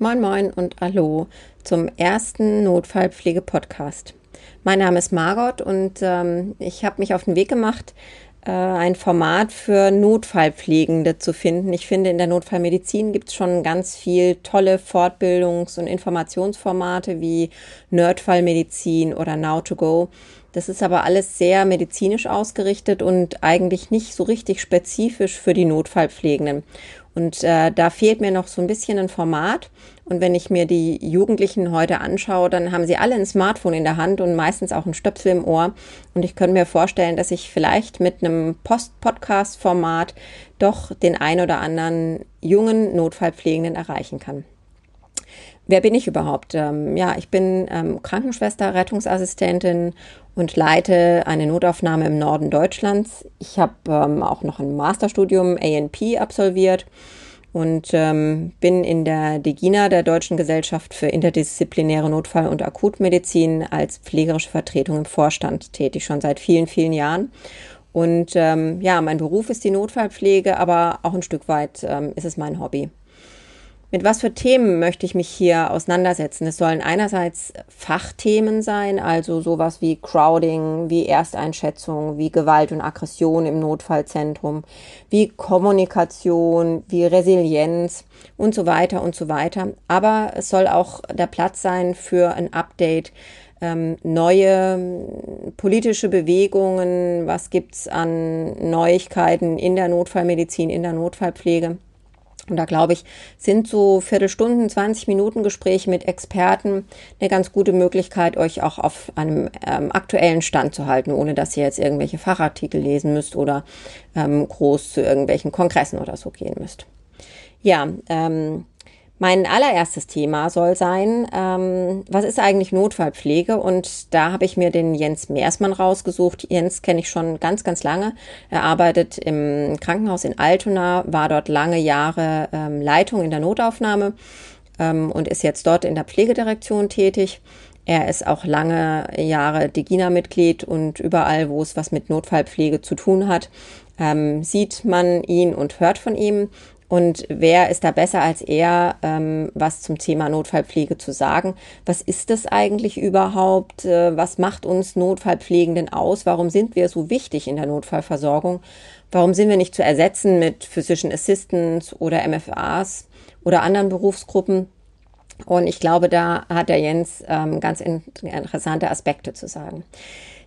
Moin Moin und Hallo zum ersten Notfallpflege-Podcast. Mein Name ist Margot und ähm, ich habe mich auf den Weg gemacht, äh, ein Format für Notfallpflegende zu finden. Ich finde, in der Notfallmedizin gibt es schon ganz viel tolle Fortbildungs- und Informationsformate wie Nerdfallmedizin oder Now2Go. Das ist aber alles sehr medizinisch ausgerichtet und eigentlich nicht so richtig spezifisch für die Notfallpflegenden. Und äh, da fehlt mir noch so ein bisschen ein Format. Und wenn ich mir die Jugendlichen heute anschaue, dann haben sie alle ein Smartphone in der Hand und meistens auch ein Stöpsel im Ohr. Und ich könnte mir vorstellen, dass ich vielleicht mit einem Post-Podcast-Format doch den ein oder anderen jungen Notfallpflegenden erreichen kann. Wer bin ich überhaupt? Ähm, ja, ich bin ähm, Krankenschwester, Rettungsassistentin und leite eine Notaufnahme im Norden Deutschlands. Ich habe ähm, auch noch ein Masterstudium ANP absolviert und ähm, bin in der DEGINA, der Deutschen Gesellschaft für interdisziplinäre Notfall- und Akutmedizin, als pflegerische Vertretung im Vorstand tätig, schon seit vielen, vielen Jahren. Und ähm, ja, mein Beruf ist die Notfallpflege, aber auch ein Stück weit ähm, ist es mein Hobby. Mit was für Themen möchte ich mich hier auseinandersetzen? Es sollen einerseits Fachthemen sein, also sowas wie Crowding, wie Ersteinschätzung, wie Gewalt und Aggression im Notfallzentrum, wie Kommunikation, wie Resilienz und so weiter und so weiter. Aber es soll auch der Platz sein für ein Update, ähm, neue politische Bewegungen, was gibt's an Neuigkeiten in der Notfallmedizin, in der Notfallpflege. Und da glaube ich, sind so Viertelstunden, 20 Minuten Gespräche mit Experten eine ganz gute Möglichkeit, euch auch auf einem ähm, aktuellen Stand zu halten, ohne dass ihr jetzt irgendwelche Fachartikel lesen müsst oder ähm, groß zu irgendwelchen Kongressen oder so gehen müsst. Ja, ähm, mein allererstes Thema soll sein, ähm, was ist eigentlich Notfallpflege? Und da habe ich mir den Jens Meersmann rausgesucht. Jens kenne ich schon ganz, ganz lange. Er arbeitet im Krankenhaus in Altona, war dort lange Jahre ähm, Leitung in der Notaufnahme ähm, und ist jetzt dort in der Pflegedirektion tätig. Er ist auch lange Jahre DEGINA-Mitglied und überall, wo es was mit Notfallpflege zu tun hat, ähm, sieht man ihn und hört von ihm. Und wer ist da besser als er, ähm, was zum Thema Notfallpflege zu sagen? Was ist das eigentlich überhaupt? Äh, was macht uns Notfallpflegenden aus? Warum sind wir so wichtig in der Notfallversorgung? Warum sind wir nicht zu ersetzen mit Physician Assistants oder MFAs oder anderen Berufsgruppen? Und ich glaube, da hat der Jens ähm, ganz interessante Aspekte zu sagen.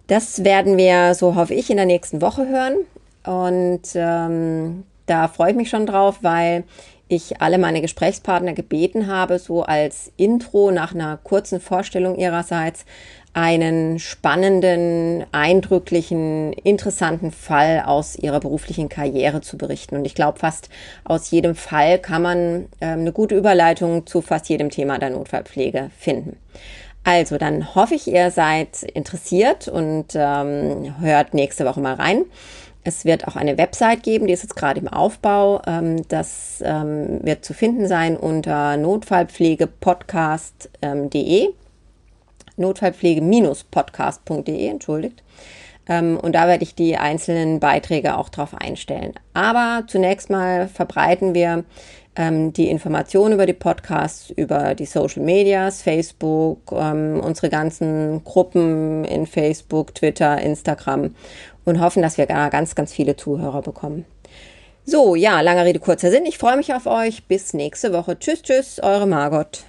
Das werden wir, so hoffe ich, in der nächsten Woche hören. Und ähm, da freue ich mich schon drauf, weil ich alle meine Gesprächspartner gebeten habe, so als Intro nach einer kurzen Vorstellung ihrerseits einen spannenden, eindrücklichen, interessanten Fall aus ihrer beruflichen Karriere zu berichten. Und ich glaube, fast aus jedem Fall kann man äh, eine gute Überleitung zu fast jedem Thema der Notfallpflege finden. Also, dann hoffe ich, ihr seid interessiert und ähm, hört nächste Woche mal rein. Es wird auch eine Website geben, die ist jetzt gerade im Aufbau. Ähm, das ähm, wird zu finden sein unter notfallpflegepodcast.de. Notfallpflege-podcast.de, entschuldigt. Ähm, und da werde ich die einzelnen Beiträge auch drauf einstellen. Aber zunächst mal verbreiten wir die Informationen über die Podcasts, über die Social Medias, Facebook, unsere ganzen Gruppen in Facebook, Twitter, Instagram und hoffen, dass wir ganz, ganz viele Zuhörer bekommen. So, ja, lange Rede, kurzer Sinn. Ich freue mich auf euch. Bis nächste Woche. Tschüss, tschüss, eure Margot.